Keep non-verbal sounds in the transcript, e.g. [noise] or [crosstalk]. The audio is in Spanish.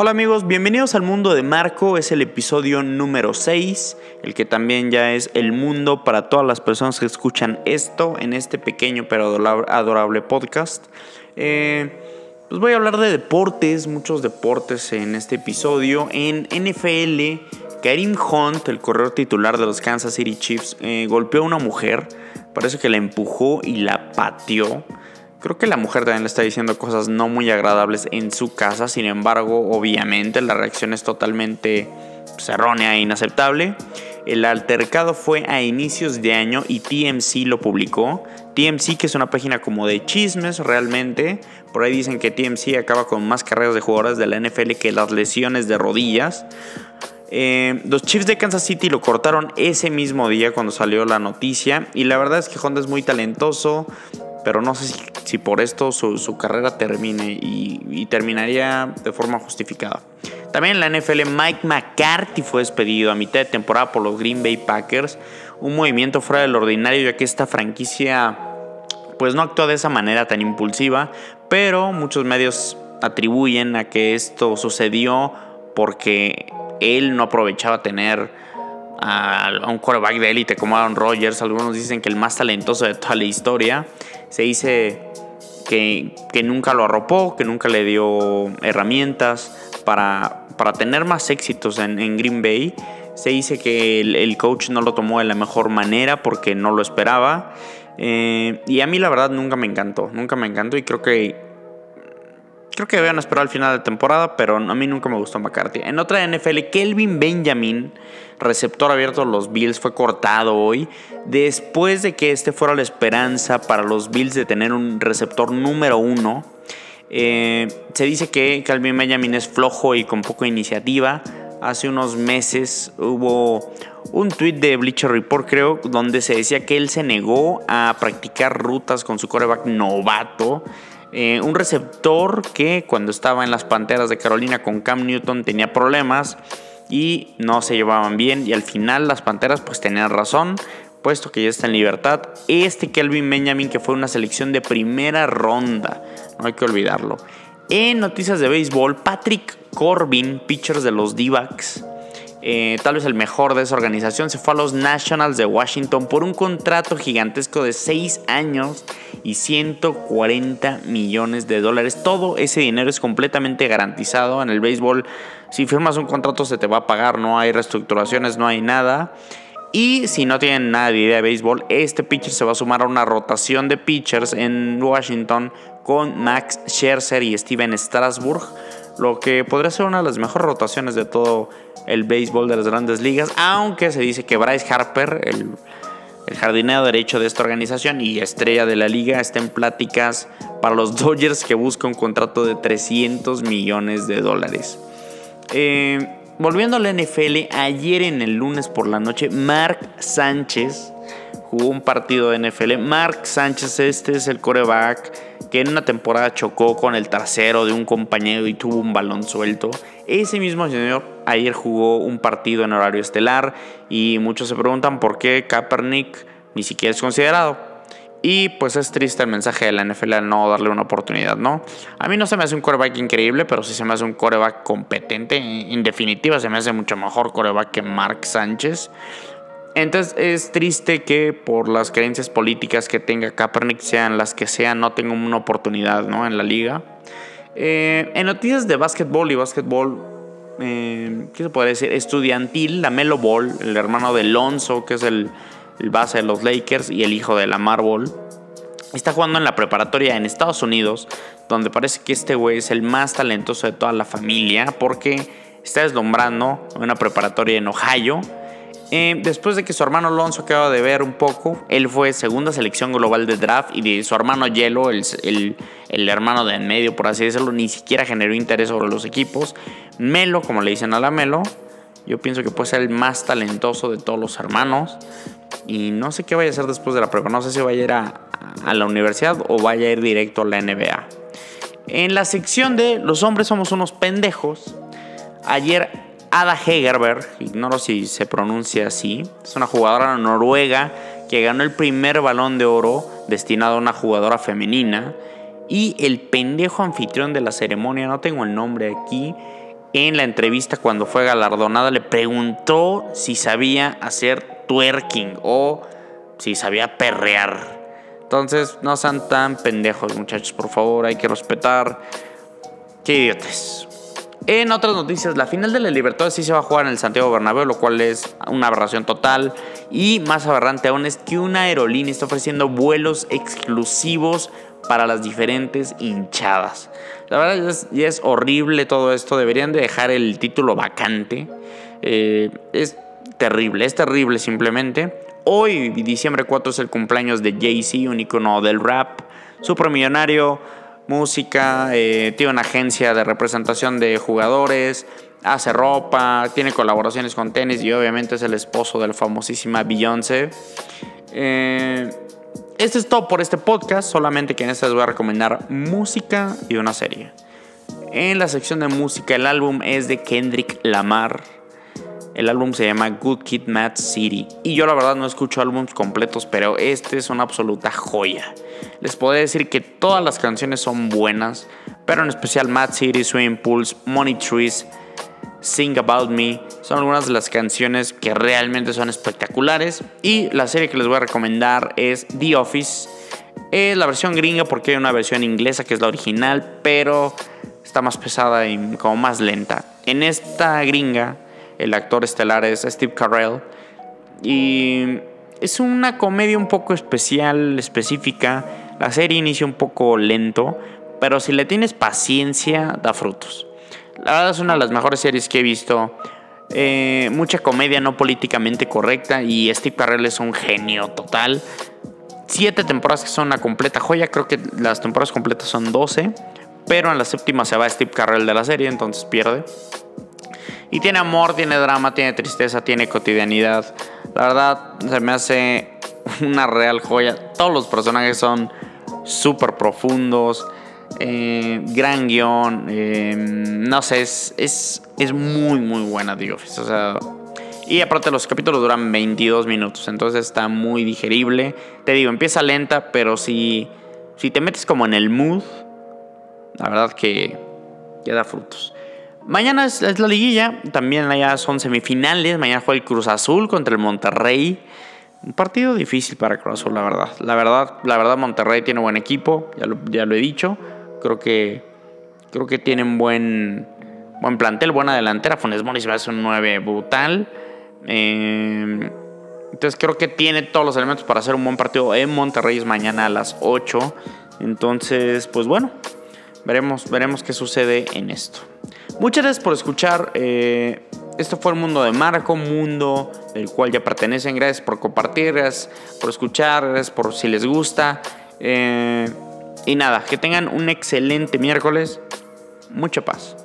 Hola amigos, bienvenidos al mundo de Marco, es el episodio número 6, el que también ya es el mundo para todas las personas que escuchan esto en este pequeño pero adorable podcast. Eh, pues voy a hablar de deportes, muchos deportes en este episodio. En NFL, Karim Hunt, el corredor titular de los Kansas City Chiefs, eh, golpeó a una mujer, parece que la empujó y la pateó. Creo que la mujer también le está diciendo cosas no muy agradables en su casa, sin embargo, obviamente la reacción es totalmente pues, errónea e inaceptable. El altercado fue a inicios de año y TMC lo publicó. TMC, que es una página como de chismes realmente. Por ahí dicen que TMC acaba con más carreras de jugadores de la NFL que las lesiones de rodillas. Eh, los Chiefs de Kansas City lo cortaron ese mismo día cuando salió la noticia. Y la verdad es que Honda es muy talentoso pero no sé si, por esto su, carrera termine y, terminaría de forma justificada. También en la NFL, Mike McCarthy fue despedido a mitad de temporada por los Green Bay Packers, un movimiento fuera del ordinario ya que esta franquicia pues no actuó de esa manera tan impulsiva, pero muchos medios atribuyen a que esto sucedió porque él no aprovechaba tener a, un quarterback de élite como Aaron Rodgers. Algunos dicen que el más talentoso de toda la historia se dice que, nunca lo arropó, que nunca le dio herramientas para, para tener más éxitos en, Green Bay. Se dice que el, coach no lo tomó de la mejor manera porque no lo esperaba. Eh, y a mí la verdad nunca me encantó, nunca me encantó y creo que Creo que deben esperar al final de temporada, pero a mí nunca me gustó McCarthy. En otra NFL, Kelvin Benjamin, receptor abierto de los Bills, fue cortado hoy después de que este fuera la esperanza para los Bills de tener un receptor número uno. Eh, se dice que Kelvin Benjamin es flojo y con poca iniciativa. Hace unos meses hubo un tweet de Bleacher Report, creo, donde se decía que él se negó a practicar rutas con su coreback novato eh, un receptor que cuando estaba en las Panteras de Carolina con Cam Newton tenía problemas y no se llevaban bien y al final las Panteras pues tenían razón puesto que ya está en libertad. Este Kelvin Benjamin que fue una selección de primera ronda, no hay que olvidarlo. En noticias de béisbol, Patrick Corbin, pitchers de los d eh, tal vez el mejor de esa organización, se fue a los Nationals de Washington por un contrato gigantesco de 6 años y 140 millones de dólares. Todo ese dinero es completamente garantizado en el béisbol. Si firmas un contrato se te va a pagar, no hay reestructuraciones, no hay nada. Y si no tienen nada de idea de béisbol, este pitcher se va a sumar a una rotación de pitchers en Washington con Max Scherzer y Steven Strasburg, lo que podría ser una de las mejores rotaciones de todo el béisbol de las grandes ligas, aunque se dice que Bryce Harper, el, jardinero derecho de esta organización y estrella de la liga, está en pláticas para los [laughs] Dodgers que busca un contrato de 300 millones de dólares. Eh, volviendo a la NFL, ayer en el lunes por la noche, Mark Sánchez jugó un partido de NFL. Mark Sánchez, este es el coreback que en una temporada chocó con el trasero de un compañero y tuvo un balón suelto. Ese mismo señor ayer jugó un partido en horario estelar y muchos se preguntan por qué Kaepernick ni siquiera es considerado. Y pues es triste el mensaje de la NFL al no darle una oportunidad, ¿no? A mí no se me hace un coreback increíble, pero sí se me hace un coreback competente. En definitiva, se me hace mucho mejor coreback que Mark Sánchez. Entonces es triste que por las creencias políticas que tenga Kaepernick sean las que sean, no tenga una oportunidad ¿no? en la liga. Eh, en noticias de básquetbol y básquetbol, eh, ¿qué se puede decir? Estudiantil, la Melo Ball, el hermano de Lonzo, que es el, base de los Lakers y el hijo de la Ball, está jugando en la preparatoria en Estados Unidos, donde parece que este güey es el más talentoso de toda la familia, porque está deslumbrando una preparatoria en Ohio eh, después de que su hermano Alonso acaba de ver un poco, él fue segunda selección global de draft y de su hermano Yelo, el, el, hermano de en medio, por así decirlo, ni siquiera generó interés sobre los equipos. Melo, como le dicen a la Melo, yo pienso que puede ser el más talentoso de todos los hermanos. Y no sé qué vaya a hacer después de la prueba. No sé si vaya a ir a, a la universidad o vaya a ir directo a la NBA. En la sección de los hombres somos unos pendejos. Ayer Ada Hegerberg, ignoro si se pronuncia así, es una jugadora noruega que ganó el primer balón de oro destinado a una jugadora femenina. Y el pendejo anfitrión de la ceremonia, no tengo el nombre aquí, en la entrevista cuando fue galardonada le preguntó si sabía hacer twerking o si sabía perrear. Entonces, no sean tan pendejos, muchachos, por favor, hay que respetar. Qué idiotes. En otras noticias, la final de la Libertad sí se va a jugar en el Santiago Bernabéu, lo cual es una aberración total. Y más aberrante aún es que una aerolínea está ofreciendo vuelos exclusivos para las diferentes hinchadas. La verdad es, es horrible todo esto. Deberían de dejar el título vacante. Eh, es terrible, es terrible simplemente. Hoy, diciembre 4, es el cumpleaños de Jay-Z, un icono del rap, supermillonario música, eh, tiene una agencia de representación de jugadores, hace ropa, tiene colaboraciones con tenis y obviamente es el esposo de la famosísima Beyoncé. Eh, esto es todo por este podcast, solamente que en este les voy a recomendar música y una serie. En la sección de música, el álbum es de Kendrick Lamar. El álbum se llama Good Kid Mad City. Y yo la verdad no escucho álbumes completos, pero este es una absoluta joya. Les puedo decir que todas las canciones son buenas, pero en especial Mad City, Swing Pulse, Money Trees, Sing About Me son algunas de las canciones que realmente son espectaculares. Y la serie que les voy a recomendar es The Office. Es la versión gringa porque hay una versión inglesa que es la original, pero está más pesada y como más lenta. En esta gringa el actor estelar es Steve Carell. Y es una comedia un poco especial, específica. La serie inicia un poco lento, pero si le tienes paciencia, da frutos. La verdad es una de las mejores series que he visto. Eh, mucha comedia no políticamente correcta y Steve Carell es un genio total. Siete temporadas que son una completa joya. Creo que las temporadas completas son 12. Pero en la séptima se va Steve Carell de la serie, entonces pierde. Y tiene amor, tiene drama, tiene tristeza, tiene cotidianidad. La verdad, se me hace una real joya. Todos los personajes son súper profundos. Eh, gran guion. Eh, no sé, es, es, es, muy, muy buena The. O sea, y aparte los capítulos duran 22 minutos. Entonces está muy digerible. Te digo, empieza lenta, pero si, si te metes como en el mood, la verdad que, que da frutos. Mañana es, la liguilla, también allá son semifinales. Mañana juega el Cruz Azul contra el Monterrey. Un partido difícil para Cruz Azul, la verdad. La verdad, la verdad Monterrey tiene buen equipo, ya lo, he dicho. Creo que, creo que tienen buen, buen plantel, buena delantera. Funes Mori se hace un 9 brutal. Eh, entonces creo que tiene todos los elementos para hacer un buen partido en Monterrey mañana a las 8. Entonces, pues bueno, veremos, veremos qué sucede en esto. Muchas gracias por escuchar. Eh, esto fue el mundo de Marco, mundo del cual ya pertenecen. Gracias por compartir, gracias por escuchar, gracias por si les gusta. Eh, y nada, que tengan un excelente miércoles. Mucha paz.